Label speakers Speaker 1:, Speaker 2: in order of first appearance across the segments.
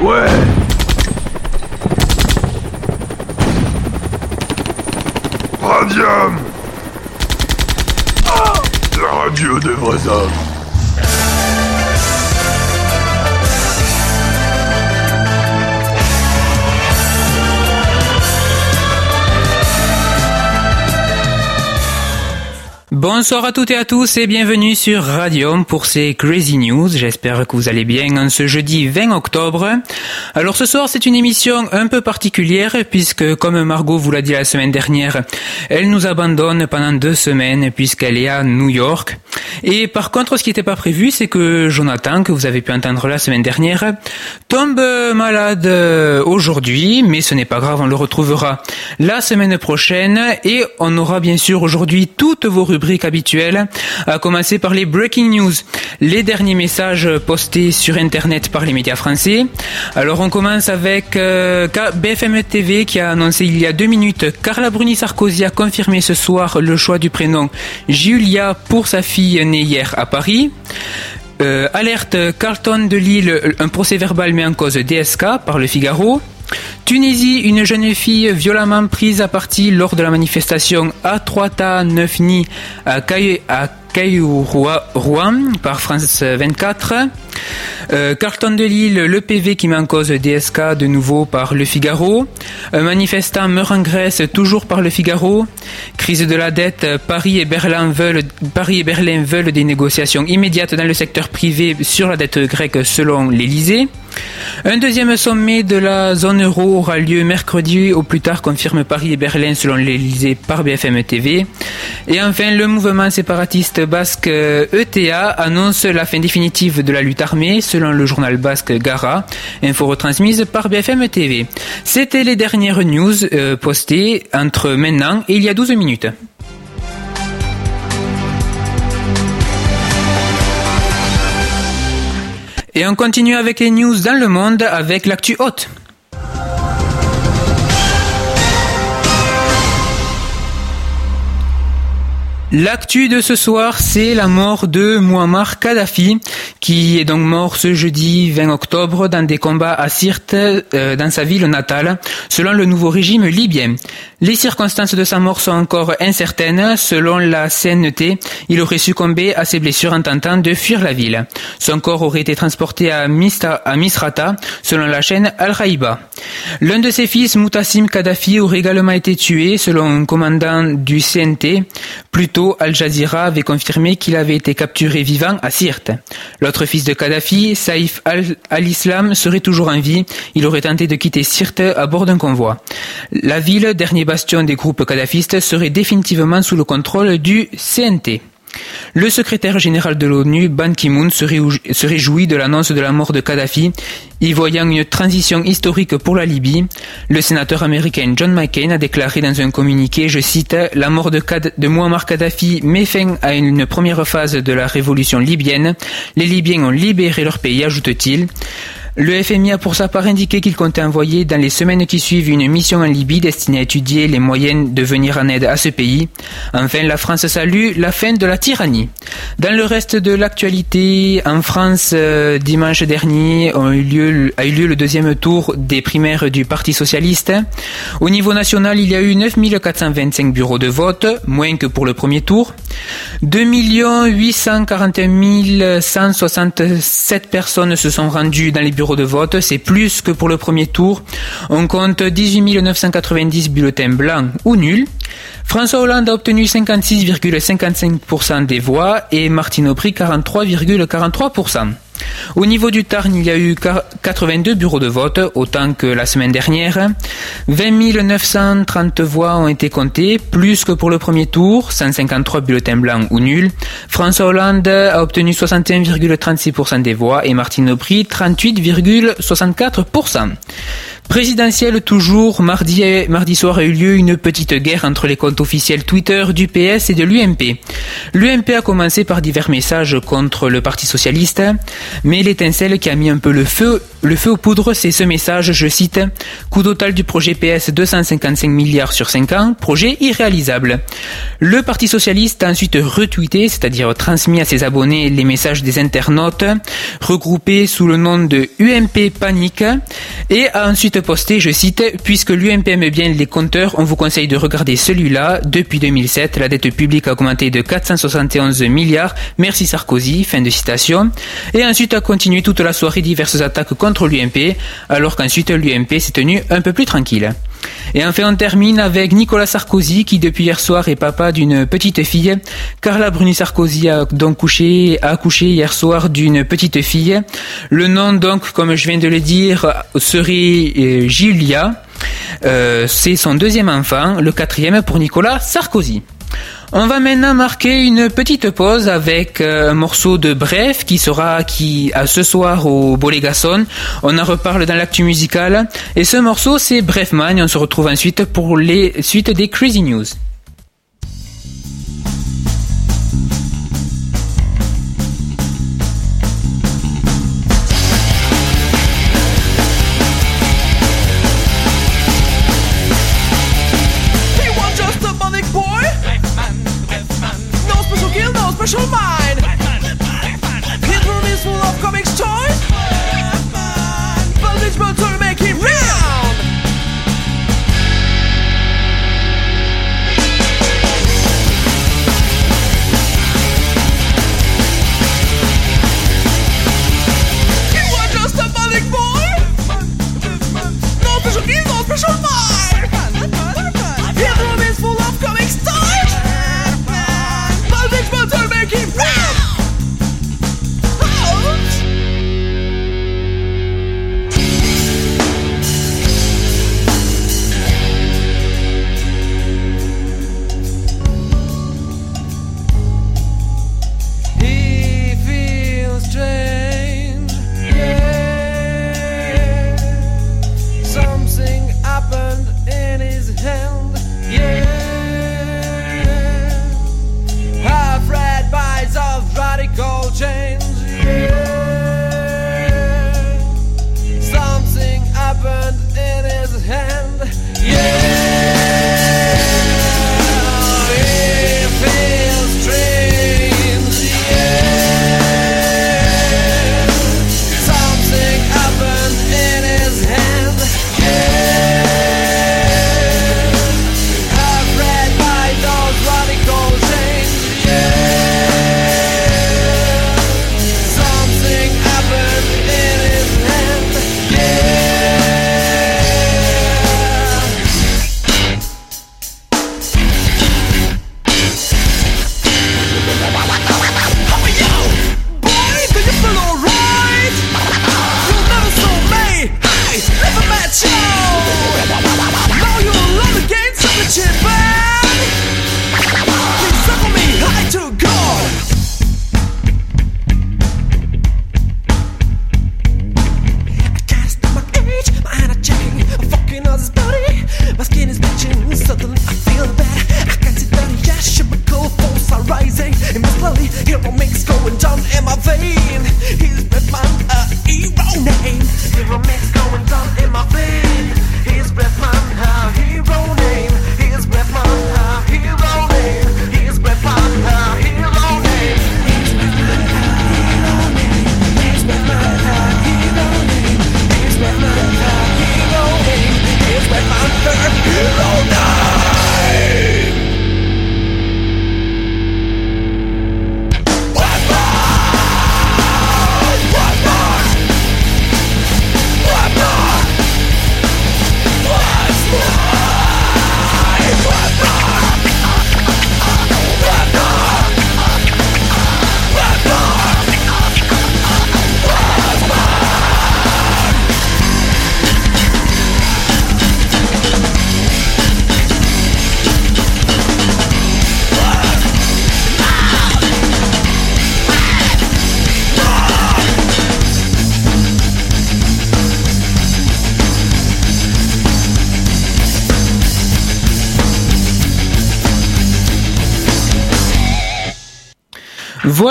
Speaker 1: Ouais. Radium. La radio des vrais hommes
Speaker 2: Bonsoir à toutes et à tous et bienvenue sur Radium pour ces Crazy News. J'espère que vous allez bien en ce jeudi 20 octobre. Alors ce soir c'est une émission un peu particulière puisque comme Margot vous l'a dit la semaine dernière, elle nous abandonne pendant deux semaines puisqu'elle est à New York. Et par contre ce qui n'était pas prévu c'est que Jonathan, que vous avez pu entendre la semaine dernière, tombe malade aujourd'hui, mais ce n'est pas grave, on le retrouvera la semaine prochaine et on aura bien sûr aujourd'hui toutes vos rubriques habituelle, à commencer par les breaking news, les derniers messages postés sur Internet par les médias français. Alors on commence avec euh, BFM TV qui a annoncé il y a deux minutes Carla Bruni Sarkozy a confirmé ce soir le choix du prénom Julia pour sa fille née hier à Paris. Euh, alerte Carlton de Lille, un procès verbal met en cause DSK par le Figaro. Tunisie, une jeune fille violemment prise à partie lors de la manifestation A3Ta 9 Ni à Caillou-Rouen par France 24. Euh, Carton de Lille, le PV qui met en cause DSK de nouveau par Le Figaro. Un manifestant meurt en Grèce toujours par Le Figaro. Crise de la dette, Paris et Berlin veulent, Paris et Berlin veulent des négociations immédiates dans le secteur privé sur la dette grecque selon l'Elysée. Un deuxième sommet de la zone euro aura lieu mercredi au plus tard, confirme Paris et Berlin selon l'Elysée par BFM TV. Et enfin, le mouvement séparatiste basque ETA annonce la fin définitive de la lutte armée selon le journal basque Gara, info retransmise par BFM TV. C'était les dernières news euh, postées entre maintenant et il y a 12 minutes. Et on continue avec les news dans le monde avec l'actu haute. L'actu de ce soir, c'est la mort de Muammar Kadhafi, qui est donc mort ce jeudi 20 octobre dans des combats à Sirte, euh, dans sa ville natale, selon le nouveau régime libyen. Les circonstances de sa mort sont encore incertaines. Selon la CNT, il aurait succombé à ses blessures en tentant de fuir la ville. Son corps aurait été transporté à, Misrata, selon la chaîne Al-Raïba. L'un de ses fils, Mutassim Kadhafi, aurait également été tué, selon un commandant du CNT. Al Jazeera avait confirmé qu'il avait été capturé vivant à Sirte. L'autre fils de Kadhafi, Saïf al-Islam, serait toujours en vie. Il aurait tenté de quitter Sirte à bord d'un convoi. La ville, dernier bastion des groupes kadhafistes, serait définitivement sous le contrôle du CNT. Le secrétaire général de l'ONU, Ban Ki-moon, se, réjouit de l'annonce de la mort de Kadhafi, y voyant une transition historique pour la Libye. Le sénateur américain John McCain a déclaré dans un communiqué, je cite, La mort de, de Muammar Kadhafi met fin à une première phase de la révolution libyenne. Les Libyens ont libéré leur pays, ajoute-t-il. Le FMI a pour sa part indiqué qu'il comptait envoyer dans les semaines qui suivent une mission en Libye destinée à étudier les moyens de venir en aide à ce pays. Enfin, la France salue la fin de la tyrannie. Dans le reste de l'actualité, en France, euh, dimanche dernier, a eu, lieu, le deuxième tour des primaires du Parti Socialiste. Au niveau national, il y a eu 9425 bureaux de vote, moins que pour le premier tour. 2 841 167 personnes se sont rendues dans les bureaux de vote, c'est plus que pour le premier tour. On compte 18 990 bulletins blancs ou nuls. François Hollande a obtenu 56,55% des voix et Martine Aubry 43,43%. Au niveau du Tarn, il y a eu 82 bureaux de vote, autant que la semaine dernière. 20 930 voix ont été comptées, plus que pour le premier tour, 153 bulletins blancs ou nuls. François Hollande a obtenu 61,36% des voix et Martine Aubry 38,64%. Présidentielle toujours, mardi, mardi soir a eu lieu une petite guerre entre les comptes officiels Twitter du PS et de l'UMP. L'UMP a commencé par divers messages contre le Parti Socialiste, mais l'étincelle qui a mis un peu le feu Le feu aux poudres, c'est ce message, je cite, coût total du projet PS 255 milliards sur 5 ans, projet irréalisable. Le Parti Socialiste a ensuite retweeté, c'est-à-dire transmis à ses abonnés les messages des internautes, regroupés sous le nom de UMP Panique, et a ensuite posté, je cite, puisque l'UMP aime bien les compteurs, on vous conseille de regarder celui-là. Depuis 2007, la dette publique a augmenté de 471 milliards. Merci Sarkozy. Fin de citation. Et ensuite a continué toute la soirée diverses attaques contre l'UMP, alors qu'ensuite l'UMP s'est tenu un peu plus tranquille. Et enfin, on termine avec Nicolas Sarkozy, qui depuis hier soir est papa d'une petite fille. Carla Bruni Sarkozy a donc couché, a accouché hier soir d'une petite fille. Le nom, donc, comme je viens de le dire, serait euh, Julia. Euh, c'est son deuxième enfant, le quatrième pour Nicolas Sarkozy. On va maintenant marquer une petite pause avec euh, un morceau de Bref qui sera qui à ce soir au Bolégason. On en reparle dans l'actu musical. Et ce morceau c'est Brefman et on se retrouve ensuite pour les suites des Crazy News.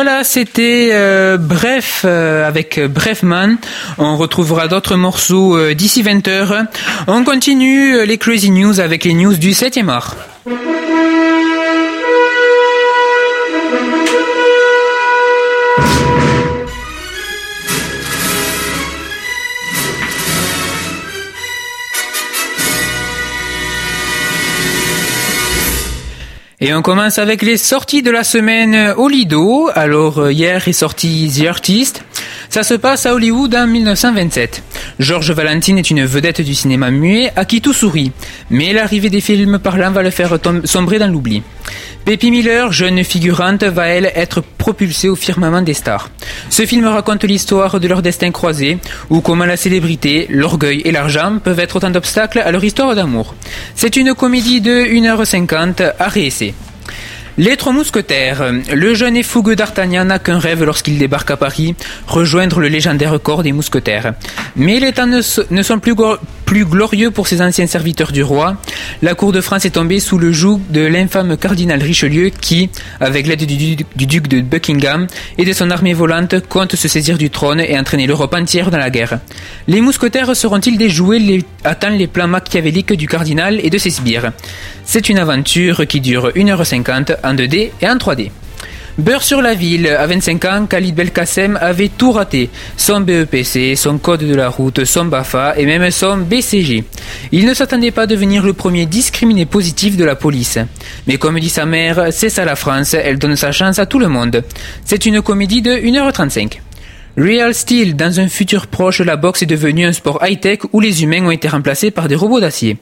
Speaker 2: Voilà, c'était euh, Bref euh, avec Brefman. On retrouvera d'autres morceaux euh, d'ici 20h. On continue euh, les Crazy News avec les news du 7e art. Et on commence avec les sorties de la semaine au Lido. Alors euh, hier est sorti The Artist. Ça se passe à Hollywood en 1927. George Valentine est une vedette du cinéma muet à qui tout sourit. Mais l'arrivée des films parlants va le faire sombrer dans l'oubli. Peppy Miller, jeune figurante, va elle être propulsée au firmament des stars. Ce film raconte l'histoire de leur destin croisé, ou comment la célébrité, l'orgueil et l'argent peuvent être autant d'obstacles à leur histoire d'amour. C'est une comédie de 1h50 à réessayer. Les Trois Mousquetaires. Le jeune et fougueux d'Artagnan n'a qu'un rêve lorsqu'il débarque à Paris, rejoindre le légendaire corps des Mousquetaires. Mais les temps ne, so- ne sont plus, glo- plus glorieux pour ces anciens serviteurs du roi. La cour de France est tombée sous le joug de l'infâme cardinal Richelieu qui, avec l'aide du, du- du duc de Buckingham et de son armée volante, compte se saisir du trône et entraîner l'Europe entière dans la guerre. Les Mousquetaires seront-ils déjoués les, attend les plans machiavéliques du cardinal et de ses sbires? C'est une aventure qui dure 1h50 en 2D et en 3D. Beurre sur la ville, à 25 ans, Khalid Belkacem avait tout raté. Son BEPC, son code de la route, son BAFA et même son BCG. Il ne s'attendait pas à devenir le premier discriminé positif de la police. Mais comme dit sa mère, c'est ça la France, elle donne sa chance à tout le monde. C'est une comédie de 1h35. Real Steel, dans un futur proche, la boxe est devenue un sport high-tech où les humains ont été remplacés par des robots d'acier.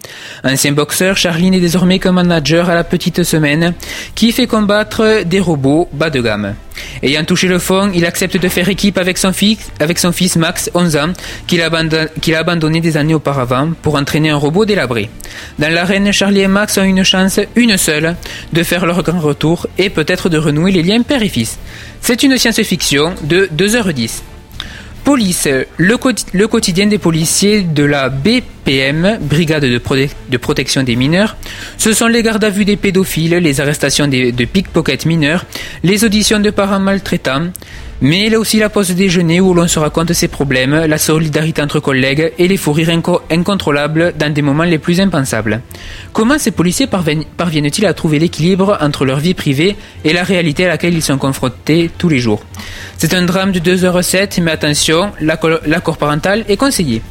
Speaker 2: Ancien boxeur, Charlie n'est désormais qu'un manager à la petite semaine qui fait combattre des robots bas de gamme. Ayant touché le fond, il accepte de faire équipe avec son fils, Max, 11 ans, qu'il a, abandonné, abandonné des années auparavant pour entraîner un robot délabré. Dans l'arène, Charlie et Max ont une chance, une seule, de faire leur grand retour et peut-être de renouer les liens père et fils. C'est une science-fiction de 2h10. Police, le, quoti- le quotidien des policiers de la BPM, Brigade de, Prote- de protection des mineurs. Ce sont les gardes à vue des pédophiles, les arrestations de pickpocket mineurs, les auditions de parents maltraitants, mais il y a aussi la pause déjeuner où l'on se raconte ses problèmes, la solidarité entre collègues et les fous rires inco- incontrôlables dans des moments les plus impensables. Comment ces policiers parviennent- parviennent-ils à trouver l'équilibre entre leur vie privée et la réalité à laquelle ils sont confrontés tous les jours? C'est un drame de 2h07, mais attention, l'accord parental est conseillé.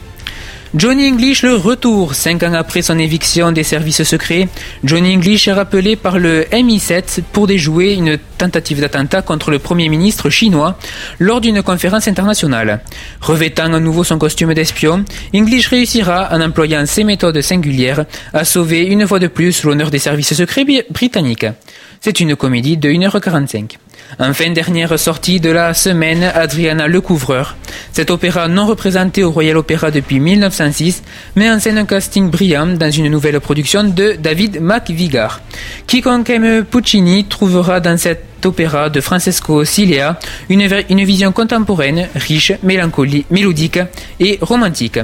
Speaker 2: Johnny English le retour. Cinq ans après son éviction des services secrets, Johnny English est rappelé par le MI7 pour déjouer une tentative d'attentat contre le Premier ministre chinois lors d'une conférence internationale. Revêtant à nouveau son costume d'espion, English réussira, en employant ses méthodes singulières, à sauver une fois de plus l'honneur des services secrets britanniques. C'est une comédie de 1h45. Enfin, dernière sortie de la semaine, Adriana le Couvreur. Cet opéra non représenté au Royal Opera depuis 1906 met en scène un casting brillant dans une nouvelle production de David McVigar. Quiconque aime Puccini trouvera dans cet opéra de Francesco Cilea une, une vision contemporaine, riche, mélodique et romantique.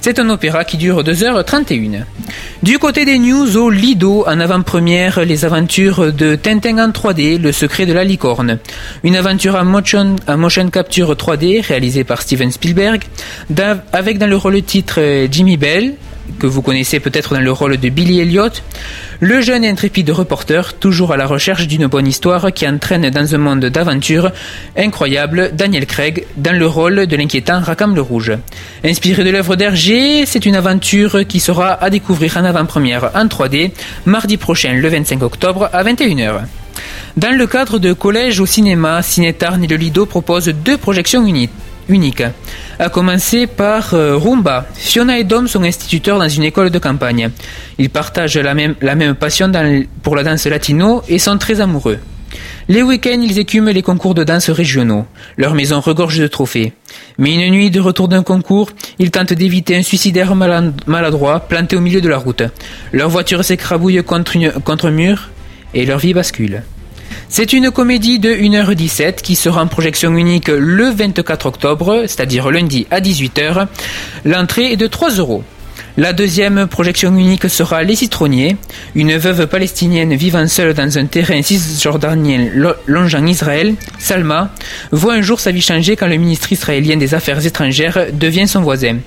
Speaker 2: C'est un opéra qui dure 2h31. Du côté des news au Lido, en avant-première, les aventures de Tintin en 3D, le secret de la licorne. Une aventure en motion, en motion capture 3D réalisée par Steven Spielberg, avec dans le rôle titre Jimmy Bell, que vous connaissez peut-être dans le rôle de Billy Elliot, le jeune et intrépide reporter, toujours à la recherche d'une bonne histoire qui entraîne dans un monde d'aventure incroyable Daniel Craig dans le rôle de l'inquiétant Rackham le Rouge. Inspiré de l'œuvre d'Hergé, c'est une aventure qui sera à découvrir en avant-première en 3D mardi prochain le 25 octobre à 21h. Dans le cadre de Collège au cinéma, Cinétarn et le Lido proposent deux projections uniques unique. À commencer par euh, Rumba. Fiona et Dom sont instituteurs dans une école de campagne. Ils partagent la même, la même passion dans- pour la danse latino et sont très amoureux. Les week-ends, ils écument les concours de danse régionaux. Leur maison regorge de trophées. Mais une nuit de retour d'un concours, ils tentent d'éviter un suicidaire malad- maladroit planté au milieu de la route. Leur voiture s'écrabouille contre, une- contre un mur et leur vie bascule. C'est une comédie de 1h17 qui sera en projection unique le 24 octobre, c'est-à-dire lundi à 18h. L'entrée est de 3 euros. La deuxième projection unique sera Les Citronniers. Une veuve palestinienne vivant seule dans un terrain cisjordanien longeant Israël, Salma, voit un jour sa vie changer quand le ministre israélien des Affaires étrangères devient son voisin.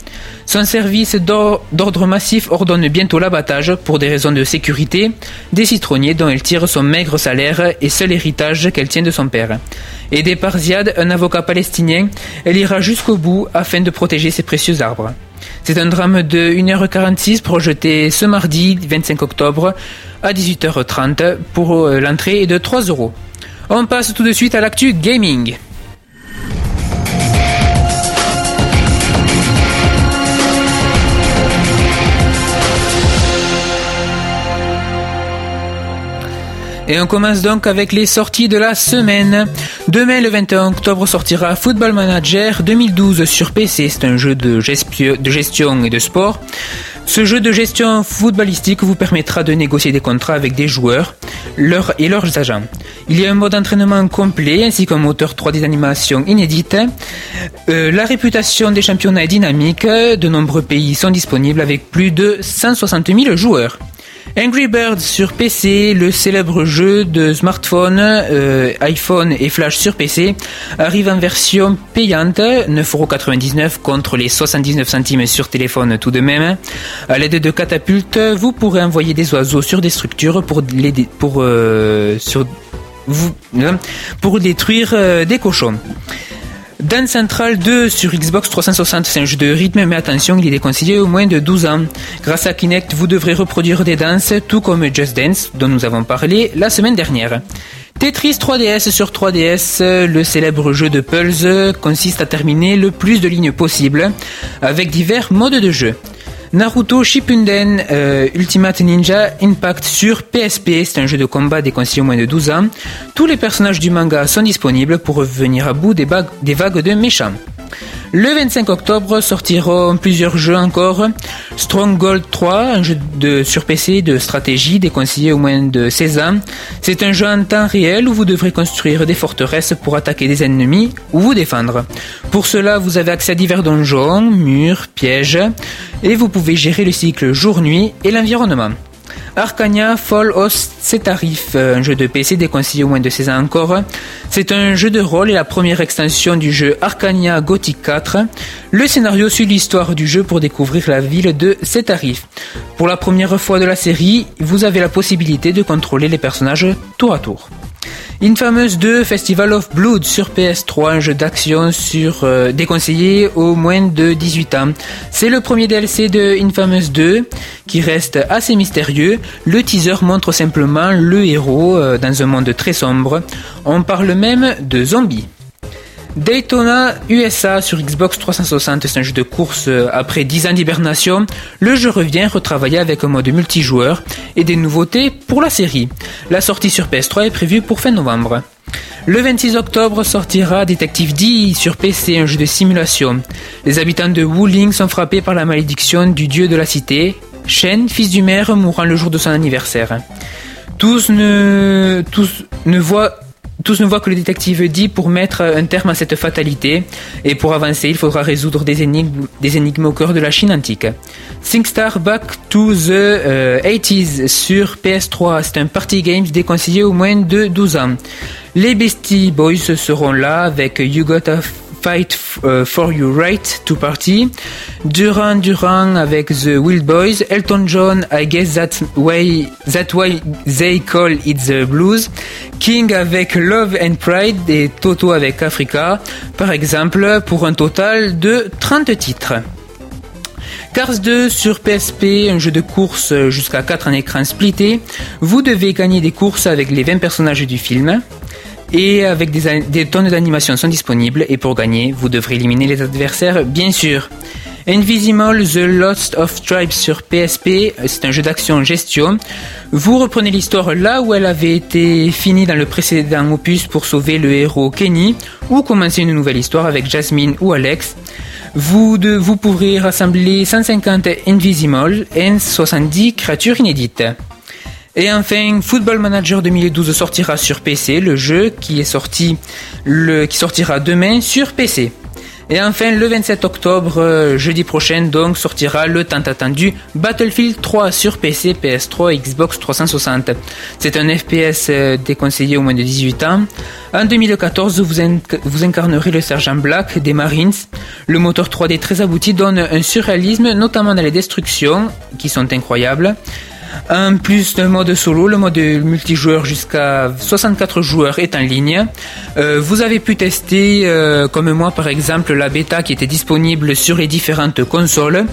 Speaker 2: Son service d'ordre massif ordonne bientôt l'abattage, pour des raisons de sécurité, des citronniers dont elle tire son maigre salaire et seul héritage qu'elle tient de son père. Aidée par Ziad, un avocat palestinien, elle ira jusqu'au bout afin de protéger ses précieux arbres. C'est un drame de 1h46 projeté ce mardi 25 octobre à 18h30 pour euh, l'entrée de 3 euros. On passe tout de suite à l'actu gaming. Et on commence donc avec les sorties de la semaine. Demain, le 21 octobre, sortira Football Manager 2012 sur PC. C'est un jeu de, gestion et de sport. Ce jeu de gestion footballistique vous permettra de négocier des contrats avec des joueurs et leurs agents. Il y a un mode d'entraînement complet ainsi qu'un moteur 3D d'animation inédite. Euh, la réputation des championnats est dynamique. De nombreux pays sont disponibles avec plus de 160 000 joueurs. Angry Birds sur PC, le célèbre jeu de smartphone, euh, iPhone et Flash sur PC, arrive en version payante, 9,99€ contre les 79 centimes sur téléphone tout de même. À l'aide de catapultes, vous pourrez envoyer des oiseaux sur des structures pour, euh, hein, détruire euh, des cochons. Dance Central 2 sur Xbox 360, c'est un jeu de rythme, mais attention, il est déconseillé au moins de 12 ans. Grâce à Kinect, vous devrez reproduire des danses, tout comme Just Dance, dont nous avons parlé la semaine dernière. Tetris 3DS sur 3DS, le célèbre jeu de Pulse, consiste à terminer le plus de lignes possible, avec divers modes de jeu. Naruto Shippuden euh, Ultimate Ninja Impact sur PSP, c'est un jeu de combat déconseillé au moins de 12 ans. Tous les personnages du manga sont disponibles pour revenir à bout des vagues de méchants. Le 25 octobre sortiront plusieurs jeux encore. Stronghold 3, un jeu de, sur PC de stratégie déconseillé au moins de 16 ans. C'est un jeu en temps réel où vous devrez construire des forteresses pour attaquer des ennemis ou vous défendre. Pour cela, vous avez accès à divers donjons, murs, pièges, et vous pouvez gérer le cycle jour-nuit et l'environnement. Arcania Fall Host Cetarif, euh, un jeu de PC déconseillé au moins de 16 ans encore. C'est un jeu de rôle et la première extension du jeu Arcania Gothic 4. Le scénario suit l'histoire du jeu pour découvrir la ville de Cetarif. Pour la première fois de la série, vous avez la possibilité de contrôler les personnages tour à tour. Infamous 2 Festival of Blood sur PS3, un jeu d'action sur euh, déconseillé aux moins de 18 ans. C'est le premier DLC de Infamous 2 qui reste assez mystérieux. Le teaser montre simplement le héros euh, dans un monde très sombre. On parle même de zombies. Daytona USA sur Xbox 360, c'est un jeu de course euh, après 10 ans d'hibernation. Le jeu revient retravaillé avec un mode multijoueur et des nouveautés pour la série. La sortie sur PS3 est prévue pour fin novembre. Le 26 octobre sortira Detective D sur PC, un jeu de simulation. Les habitants de Wuling sont frappés par la malédiction du dieu de la cité, Shen, fils du maire, mourant le jour de son anniversaire. Tous ne voient tous ne voient que le détective dit pour mettre un terme à cette fatalité, et pour avancer, il faudra résoudre des énigmes, au cœur de la Chine antique. SingStar Back to the 80s euh, sur PS3, c'est un party game déconseillé au moins de 12 ans. Les Beastie Boys seront là avec You Gotta Fight uh, for Your Right to Party, Duran Duran avec The Wild Boys, Elton John, I Guess That's Why, that why They Call It The Blues, King avec Love and Pride et Toto avec Africa, par exemple, pour un total de 30 titres. Cars 2 sur PSP, un jeu de course jusqu'à 4 en écran splitté. Vous devez gagner des courses avec les 20 personnages du film et avec des, tonnes d'animations sont disponibles et pour gagner, vous devrez éliminer les adversaires bien sûr. Invisible The Lost of Tribes sur PSP, c'est un jeu d'action gestion. Vous reprenez l'histoire là où elle avait été finie dans le précédent opus pour sauver le héros Kenny ou commencer une nouvelle histoire avec Jasmine ou Alex. Vous, vous pourrez rassembler 150 Invisible et 70 créatures inédites. Et enfin, Football Manager 2012 sortira sur PC, le jeu qui est sorti, le, qui sortira demain sur PC. Et enfin, le 27 octobre, euh, jeudi prochain, donc, sortira le tant attendu Battlefield 3 sur PC, PS3 Xbox 360. C'est un FPS euh, déconseillé au moins de 18 ans. En 2014, vous, vous incarnerez le sergent Black des Marines. Le moteur 3D très abouti donne un surréalisme, notamment dans les destructions, qui sont incroyables. En plus d'un mode solo, le mode multijoueur jusqu'à 64 joueurs est en ligne. Euh, vous avez pu tester, euh, comme moi par exemple, la bêta qui était disponible sur les différentes consoles.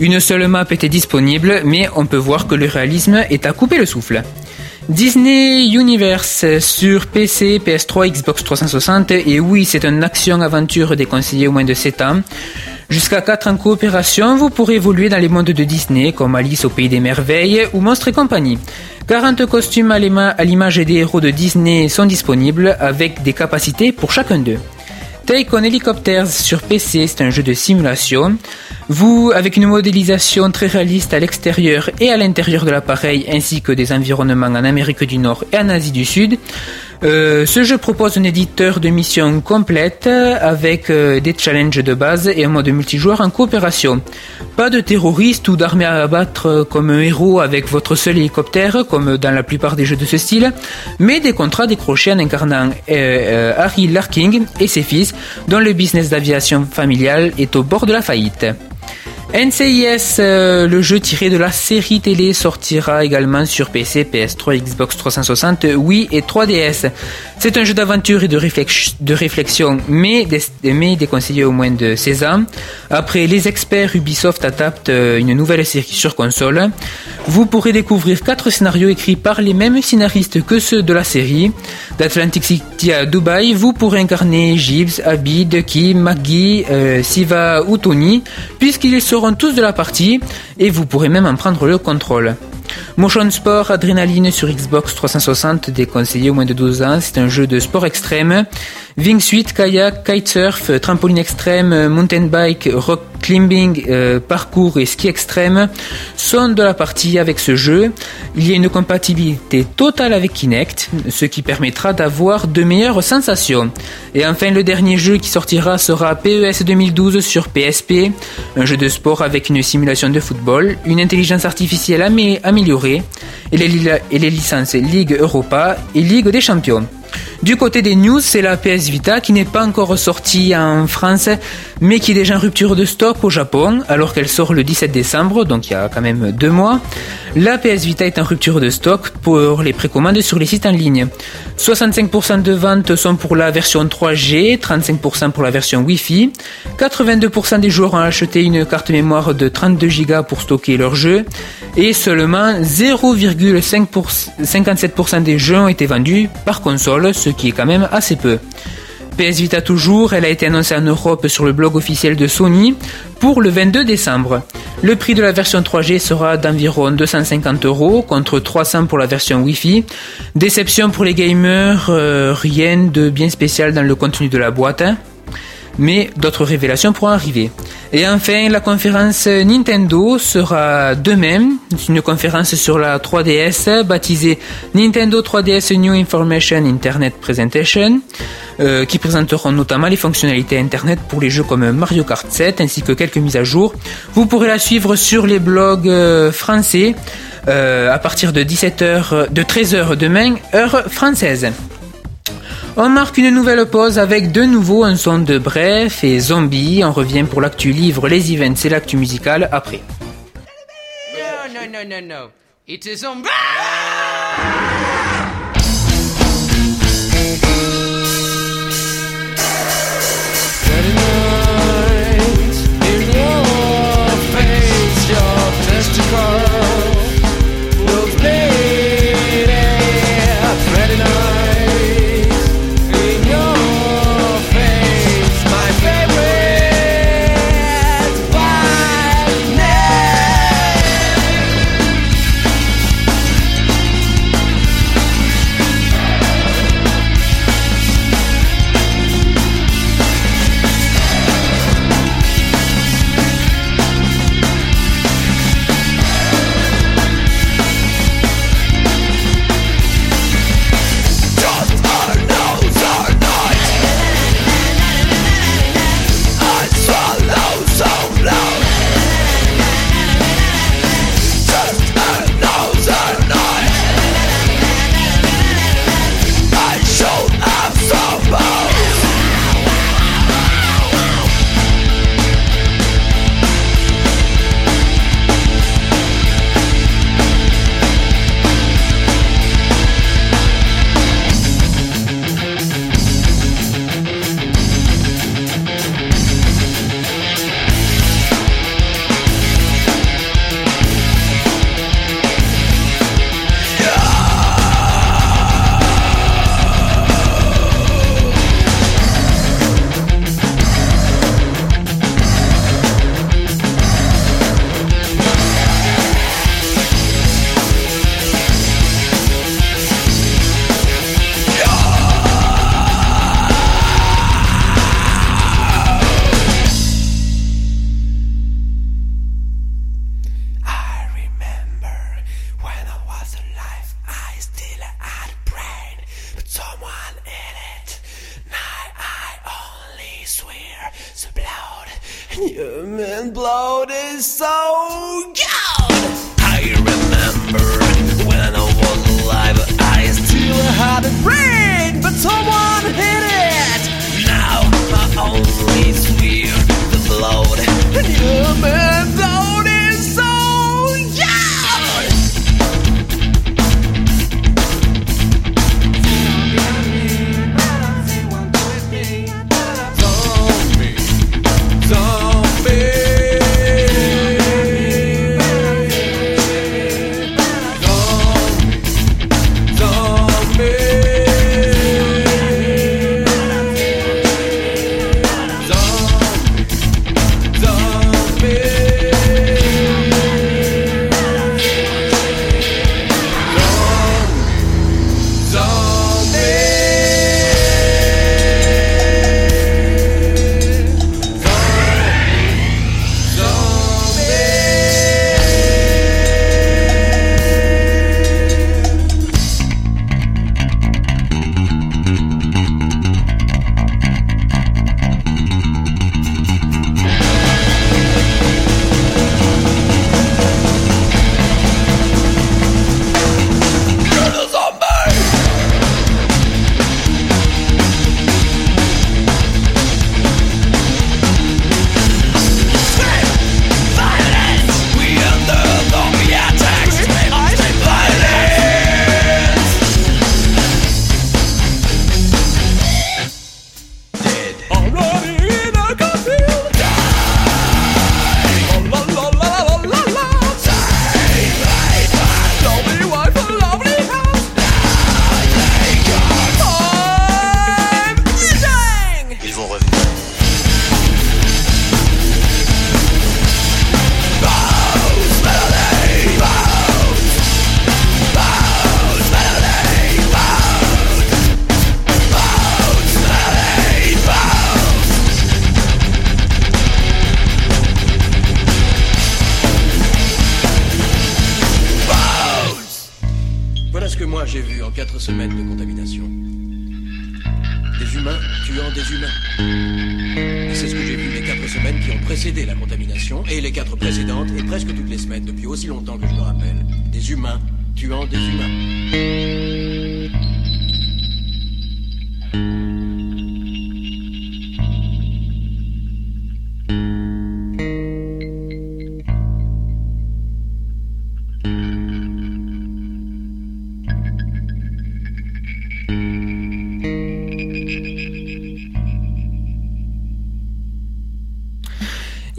Speaker 2: Une seule map était disponible, mais on peut voir que le réalisme est à couper le souffle. Disney Universe sur PC, PS3, Xbox 360 et oui, c'est une action-aventure déconseillée au moins de 7 ans. Jusqu'à 4 en coopération, vous pourrez évoluer dans les mondes de Disney comme Alice au Pays des Merveilles ou Monstres et compagnie. 40 costumes à l'ima- à l'image des héros de Disney sont disponibles avec des capacités pour chacun d'eux. Take Helicopters sur PC, c'est un jeu de simulation. Vous, avec une modélisation très réaliste à l'extérieur et à l'intérieur de l'appareil, ainsi que des environnements en Amérique du Nord et en Asie du Sud, euh, ce jeu propose un éditeur de mission complète avec euh, des challenges de base et un mode multijoueur en coopération. Pas de terroristes ou d'armées à abattre euh, comme un héros avec votre seul hélicoptère, comme dans la plupart des jeux de ce style, mais des contrats décrochés en incarnant Harry Larking et ses fils, dont le business d'aviation familial est au bord de la faillite. NCIS, euh, le jeu tiré de la série télé, sortira également sur PC, PS3, Xbox 360, Wii et 3DS. C'est un jeu d'aventure et de, réflex- de réflexion, mais, déconseillé au moins de 16 ans. Après les experts, Ubisoft adapte euh, une nouvelle série sur console. Vous pourrez découvrir quatre scénarios écrits par les mêmes scénaristes que ceux de la série. D'Atlantic City à Dubaï, vous pourrez incarner Gibbs, Abid, Kim, Maggie, euh, Siva ou Tony, puisqu'ils seront tous de la partie, et vous pourrez même en prendre le contrôle. Motion Sport Adrenaline sur Xbox 360, déconseillé au moins de 12 ans, c'est un jeu de sport extrême. Wingsuit, kayak, kitesurf, trampoline extrême, mountain bike, rock climbing, euh, parcours et ski extrême sont de la partie avec ce jeu. Il y a une compatibilité totale avec Kinect, ce qui permettra d'avoir de meilleures sensations. Et enfin, le dernier jeu qui sortira sera PES 2012 sur PSP, un jeu de sport avec une simulation de football, une intelligence artificielle amé- améliorée et les licences Ligue Europa et Ligue des Champions. Du côté des news, c'est la PS Vita qui n'est pas encore sortie en France, mais qui est déjà en rupture de stock au Japon, alors qu'elle sort le 17 décembre, donc il y a quand même deux mois. La PS Vita est en rupture de stock pour les précommandes sur les sites en ligne. 65% de ventes sont pour la version 3G, 35% pour la version Wi-Fi. 82% des joueurs ont acheté une carte mémoire de 32 Go pour stocker leurs jeux. Et seulement 0,57% des jeux ont été vendus par console, qui est quand même assez peu. PS Vita toujours, elle a été annoncée en Europe sur le blog officiel de Sony pour le 22 décembre. Le prix de la version 3G sera d'environ 250 euros contre 300 pour la version Wi-Fi. Déception pour les gamers, euh, rien de bien spécial dans le contenu de la boîte. Mais d'autres révélations pourront arriver. Et enfin, la conférence Nintendo sera demain, une conférence sur la 3DS baptisée Nintendo 3DS New Information Internet Presentation, euh, qui présenteront notamment les fonctionnalités Internet pour les jeux comme Mario Kart 7 ainsi que quelques mises à jour. Vous pourrez la suivre sur les blogs euh, français euh, à partir de 17h, de 13h demain, heure française. On marque une nouvelle pause avec de nouveau un son de Bref et Zombie. On revient pour l'actu livre, les events et l'actu musical après.
Speaker 3: No, no, no, no, no. It is on.
Speaker 4: Human blood is so good.
Speaker 5: I remember when I was alive, I still
Speaker 4: Had it brain, but someone hit it.
Speaker 5: now I only swear the blood.
Speaker 4: Human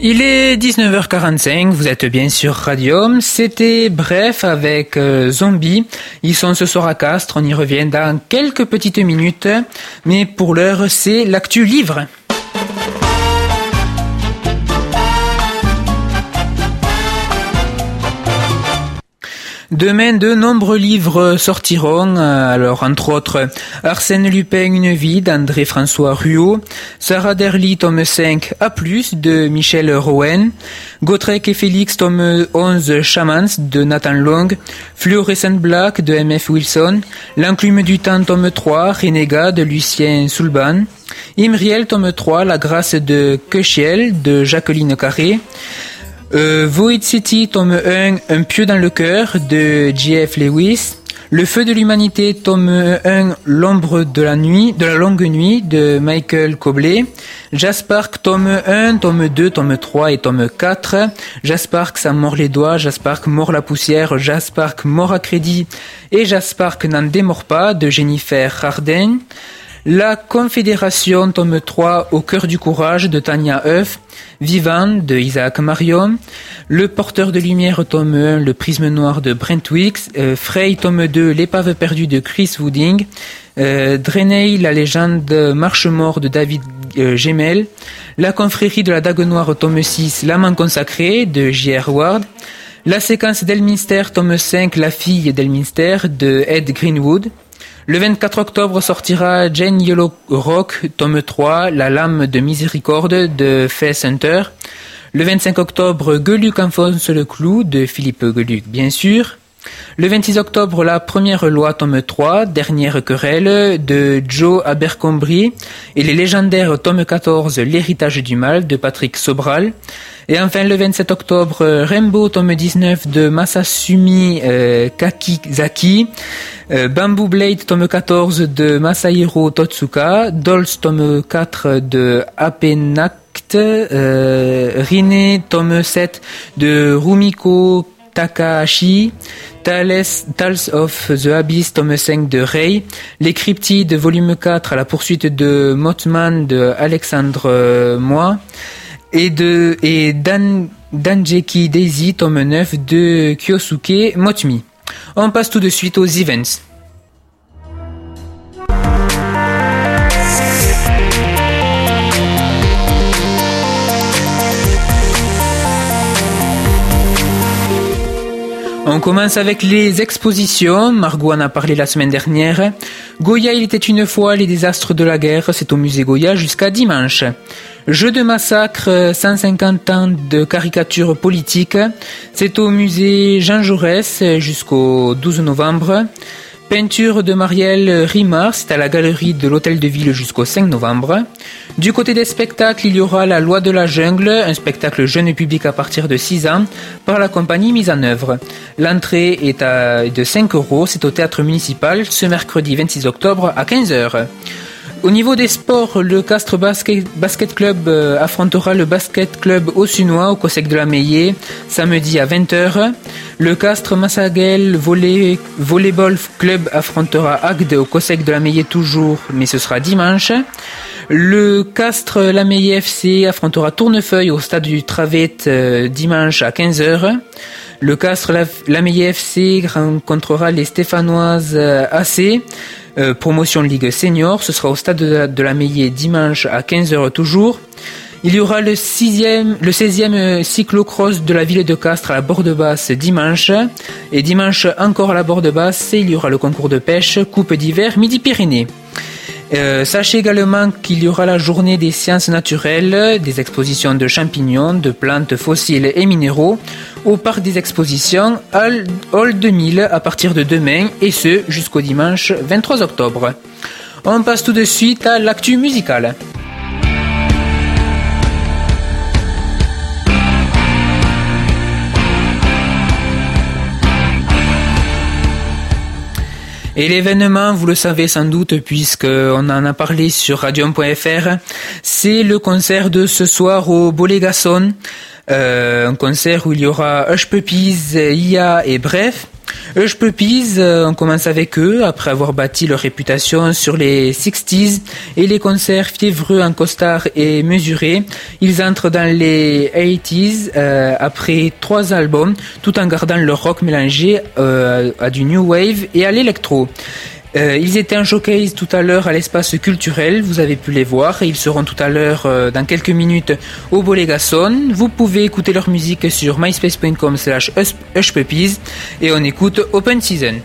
Speaker 2: Il est 19h45, vous êtes bien sur Radium. C'était bref avec euh, Zombie. Ils sont ce soir à Castres, on y revient dans quelques petites minutes. Mais pour l'heure, c'est l'actu livre. Demain, de nombreux livres sortiront. euh, Alors, entre autres, Arsène Lupin, Une vie d'André François Ruot, Sarah Derly, tome 5, A+, de Michel Rowen, Gotrek et Félix, tome 11, Chamans, de Nathan Long, Fluorescent Black, de M.F. Wilson, L'enclume du temps, tome 3, Renégat, de Lucien Soulban, Imriel, tome 3, La grâce de Köchiel, de Jacqueline Carré, euh, Void City, tome 1, Un pieu dans le cœur de J.F. Lewis. Le feu de l'humanité, tome 1, L'ombre de la nuit, de la longue nuit de Michael Cobley. Jaspark, tome 1, tome 2, tome 3 et tome 4. Jaspark, ça mord les doigts. Jaspark, mord la poussière. Jaspark, mord à crédit. Et Jaspark n'en démord pas de Jennifer Harden. La Confédération, tome 3, Au cœur du courage de Tania Huff, Vivant de Isaac Marion, Le porteur de lumière, tome 1, Le prisme noir de Brent Wicks, euh, Frey, tome 2, L'épave perdue de Chris Wooding, euh, la légende Marche-mort de David euh, Gemmel, La confrérie de la dague noire, tome 6, L'amant consacré de J.R. Ward, la séquence d'Elminster, tome 5, La fille d'Elminster de Ed Greenwood, le 24 octobre sortira Jane Yellow Rock, tome 3, La lame de miséricorde de Fess Hunter. Le 25 octobre, Geluc enfonce le clou de Philippe Geluc, bien sûr. Le 26 octobre, la première loi tome 3, dernière querelle de Joe Abercrombie et les légendaires tome 14, l'héritage du mal de Patrick Sobral. Et enfin, le 27 octobre, Rainbow tome 19 de Masasumi euh, Kakizaki, euh, Bamboo Blade tome 14 de Masahiro Totsuka, Dolls tome 4 de Apenact, euh, tome 7 de Rumiko Takahashi, Tales, of the Abyss, tome 5 de Rei, Les Cryptides, volume 4, à la poursuite de Mothman de Alexandre euh, Moi, et de et Dan, Danjeki Daisy, tome 9 de Kyosuke Motmi. On passe tout de suite aux events. Commence avec les expositions. Margot en a parlé la semaine dernière. Goya, il était une fois les désastres de la guerre. C'est au musée Goya jusqu'à dimanche. Jeu de massacre, 150 ans de caricature politique. C'est au musée Jean Jaurès jusqu'au 12 novembre. Peinture de Marielle Rimard, c'est à la galerie de l'Hôtel de Ville jusqu'au 5 novembre. Du côté des spectacles, il y aura La Loi de la Jungle, un spectacle jeune public à partir de 6 ans, par la compagnie mise en œuvre. L'entrée est de 5 euros, c'est au théâtre municipal ce mercredi 26 octobre à 15h. Au niveau des sports, le Castres Basket, Club euh, affrontera le Basket Club Ossunois au COSEC de la Meillée samedi à 20h. Le Castres Massaguel Volley, Volleyball Club affrontera Agde au COSEC de la Meillée toujours, mais ce sera dimanche. Le Castres Lameillé FC affrontera Tournefeuille au stade du Travette euh, dimanche à 15h. Le Castres Lameillé FC rencontrera les Stéphanoises euh, AC. Euh, promotion Ligue Senior. Ce sera au stade de la, de dimanche à 15h toujours. Il y aura le, sixième, le 16e cyclocross de la ville de Castres à la Borde Basse dimanche. Et dimanche encore à la Borde Basse, il y aura le concours de pêche Coupe d'hiver Midi-Pyrénées. Euh, sachez également qu'il y aura la journée des sciences naturelles, des expositions de champignons, de plantes fossiles et minéraux au parc des expositions Hall Hall 2000 à partir de demain et ce jusqu'au dimanche 23 octobre. On passe tout de suite à l'actu musicale. Et l'événement, vous le savez sans doute puisque on en a parlé sur radium.fr, c'est le concert de ce soir au Bolégason. Euh, un concert où il y aura Hush Puppies, IA et bref. Hush Puppies, euh, on commence avec eux après avoir bâti leur réputation sur les 60s et les concerts fiévreux en costard et mesurés. Ils entrent dans les 80s euh, après trois albums tout en gardant leur rock mélangé euh, à du new wave et à l'électro. Euh, ils étaient en showcase tout à l'heure à l'espace culturel, vous avez pu les voir, ils seront tout à l'heure euh, dans quelques minutes au Bolégason. Vous pouvez écouter leur musique sur myspace.com slash et on écoute Open Season.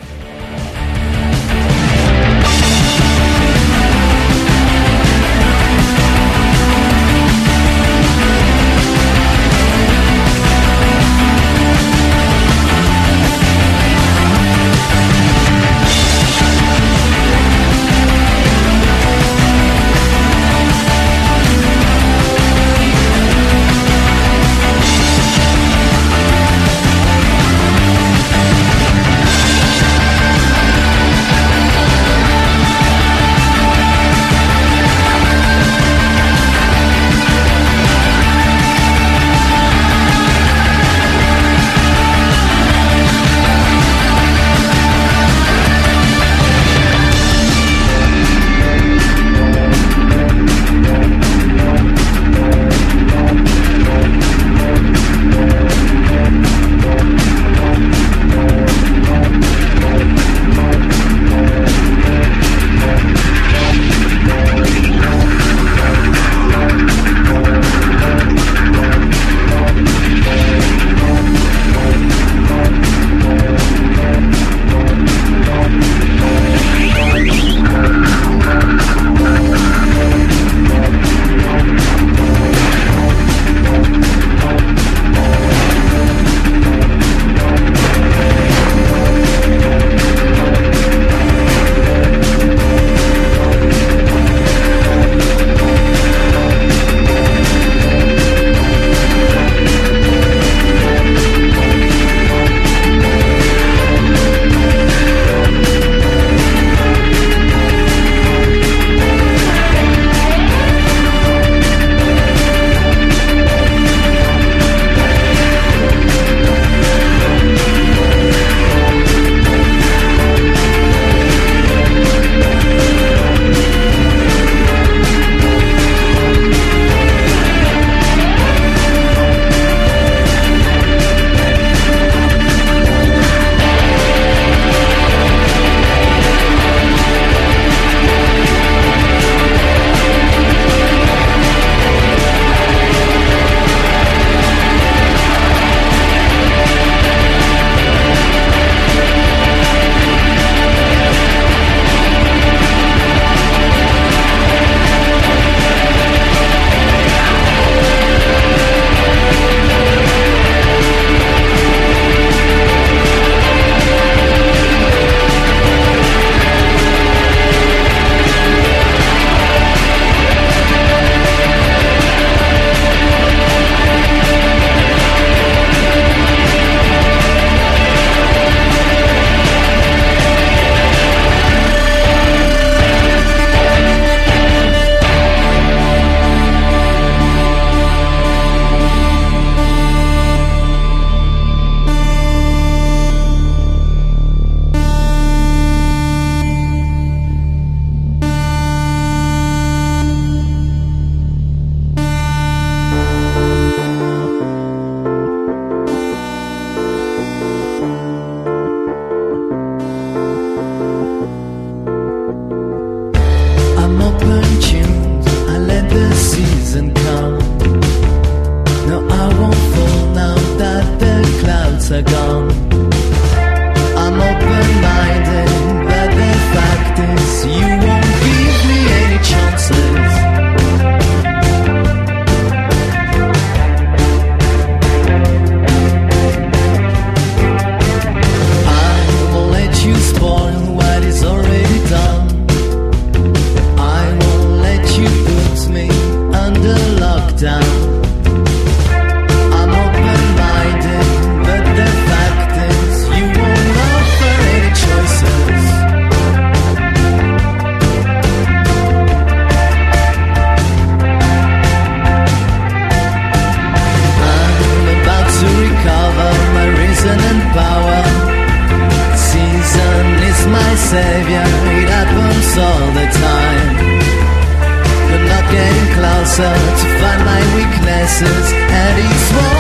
Speaker 6: answer to find my weaknesses. And he's one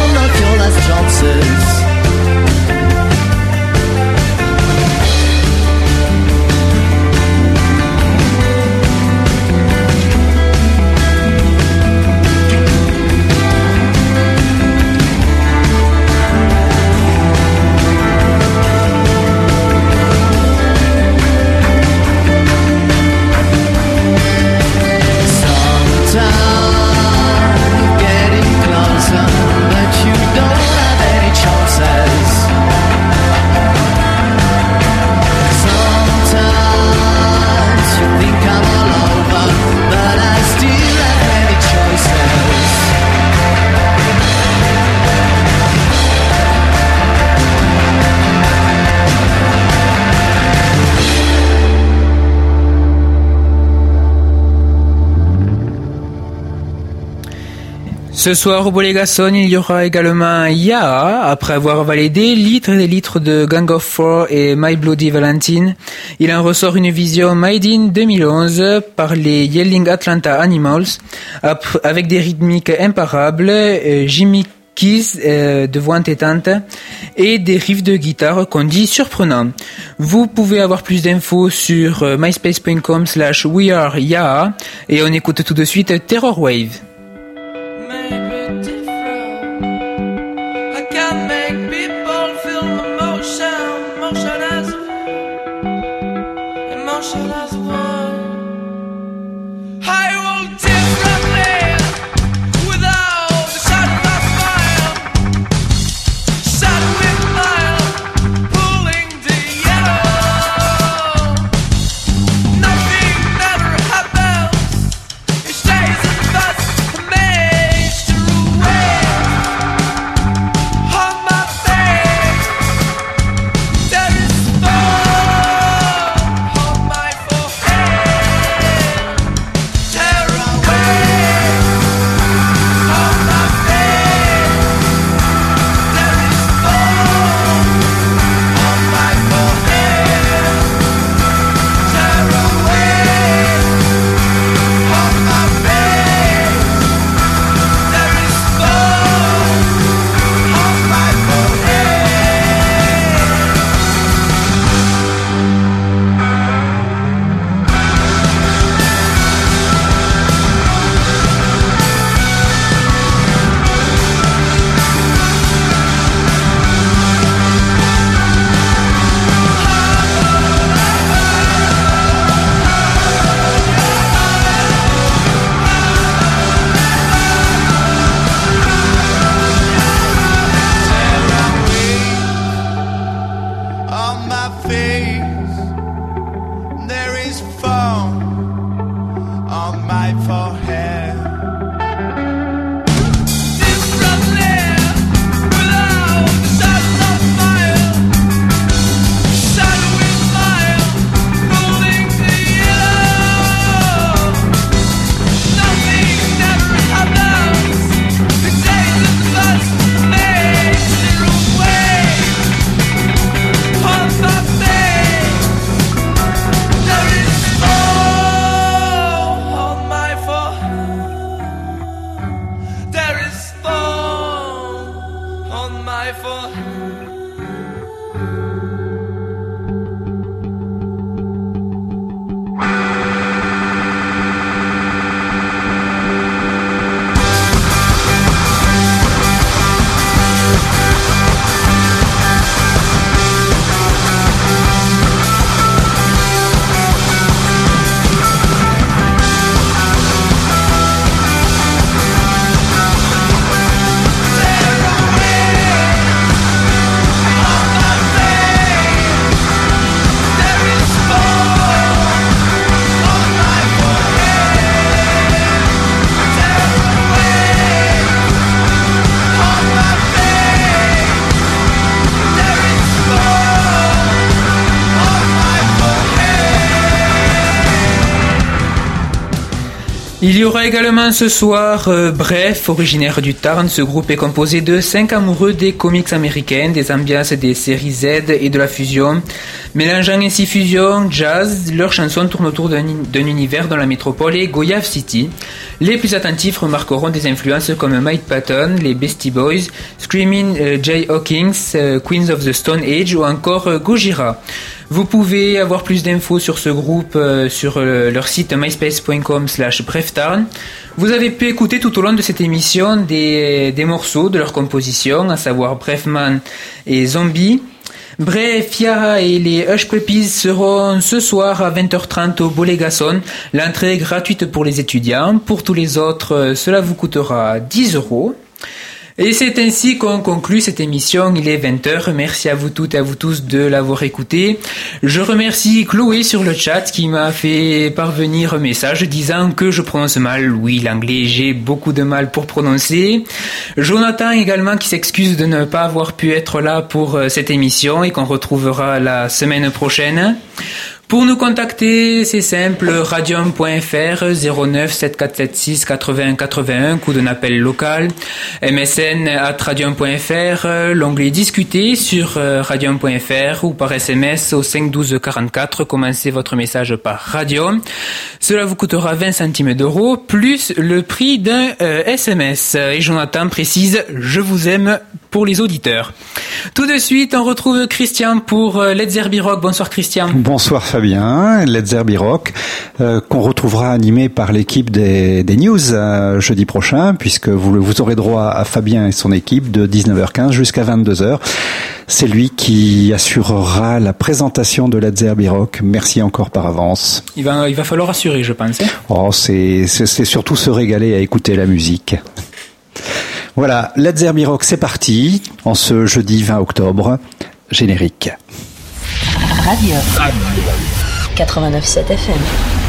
Speaker 2: Ce soir au Bolégason, il y aura également Yaa, après avoir validé litres et litres de Gang of Four et My Bloody Valentine. Il en ressort une vision Made in 2011 par les Yelling Atlanta Animals, avec des rythmiques imparables, euh, Jimmy Keys euh, de voix entêtante et des riffs de guitare qu'on dit surprenants. Vous pouvez avoir plus d'infos sur euh, myspace.com slash weareyaa et on écoute tout de suite Terror Wave.
Speaker 7: man.
Speaker 2: Il y aura également ce soir euh, Bref, originaire du Tarn. Ce groupe est composé de cinq amoureux des comics américains, des ambiances des séries Z et de la fusion. Mélangeant ainsi fusion, jazz, leurs chansons tournent autour d'un univers dont la métropole est Goyave City. Les plus attentifs remarqueront des influences comme Mike Patton, les Beastie Boys, Screaming euh, Jay Hawkins, euh, Queens of the Stone Age ou encore Gojira. Vous pouvez avoir plus d'infos sur ce groupe euh, sur euh, leur site myspace.com slash. Vous avez pu écouter tout au long de cette émission des, des morceaux de leur composition, à savoir Brefman et Zombie. Bref, Yara et les Hush Puppies seront ce soir à 20h30 au Bolégason. L'entrée est gratuite pour les étudiants. Pour tous les autres, euh, cela vous coûtera 10 euros. Et c'est ainsi qu'on conclut cette émission. Il est 20h. Merci à vous toutes et à vous tous de l'avoir écouté. Je remercie Chloé sur le chat qui m'a fait parvenir un message disant que je prononce mal. Oui, l'anglais, j'ai beaucoup de mal pour prononcer. Jonathan également qui s'excuse de ne pas avoir pu être là pour euh, cette émission et qu'on retrouvera la semaine prochaine. Pour nous contacter, c'est simple, radium.fr 09 7476 81 81, coup d'un appel local, msn at radium.fr, l'onglet discuter sur euh, radium.fr ou par SMS au 512 44, commencez votre message par radium. Cela vous coûtera 20 centimes d'euros, plus le prix d'un euh, SMS. Et Jonathan précise, je vous aime pour les auditeurs. Tout de suite, on retrouve Christian pour euh, Let's Zerbi Rock. Bonsoir Christian.
Speaker 8: Bonsoir Fabien, Let's Zerbi Rock, euh, qu'on retrouvera animé par l'équipe des, des news euh, jeudi prochain, puisque vous, vous aurez droit à Fabien et son équipe de 19h15 jusqu'à 22h. C'est lui qui assurera la présentation de Let's Zerbi Rock. Merci encore par avance.
Speaker 2: Il va, il va falloir assurer, je pense. hein.
Speaker 8: Oh, c'est surtout se régaler à écouter la musique. Voilà, Let's Zerbi Rock, c'est parti, en ce jeudi 20 octobre, générique.
Speaker 9: Radio. 89.7 FM.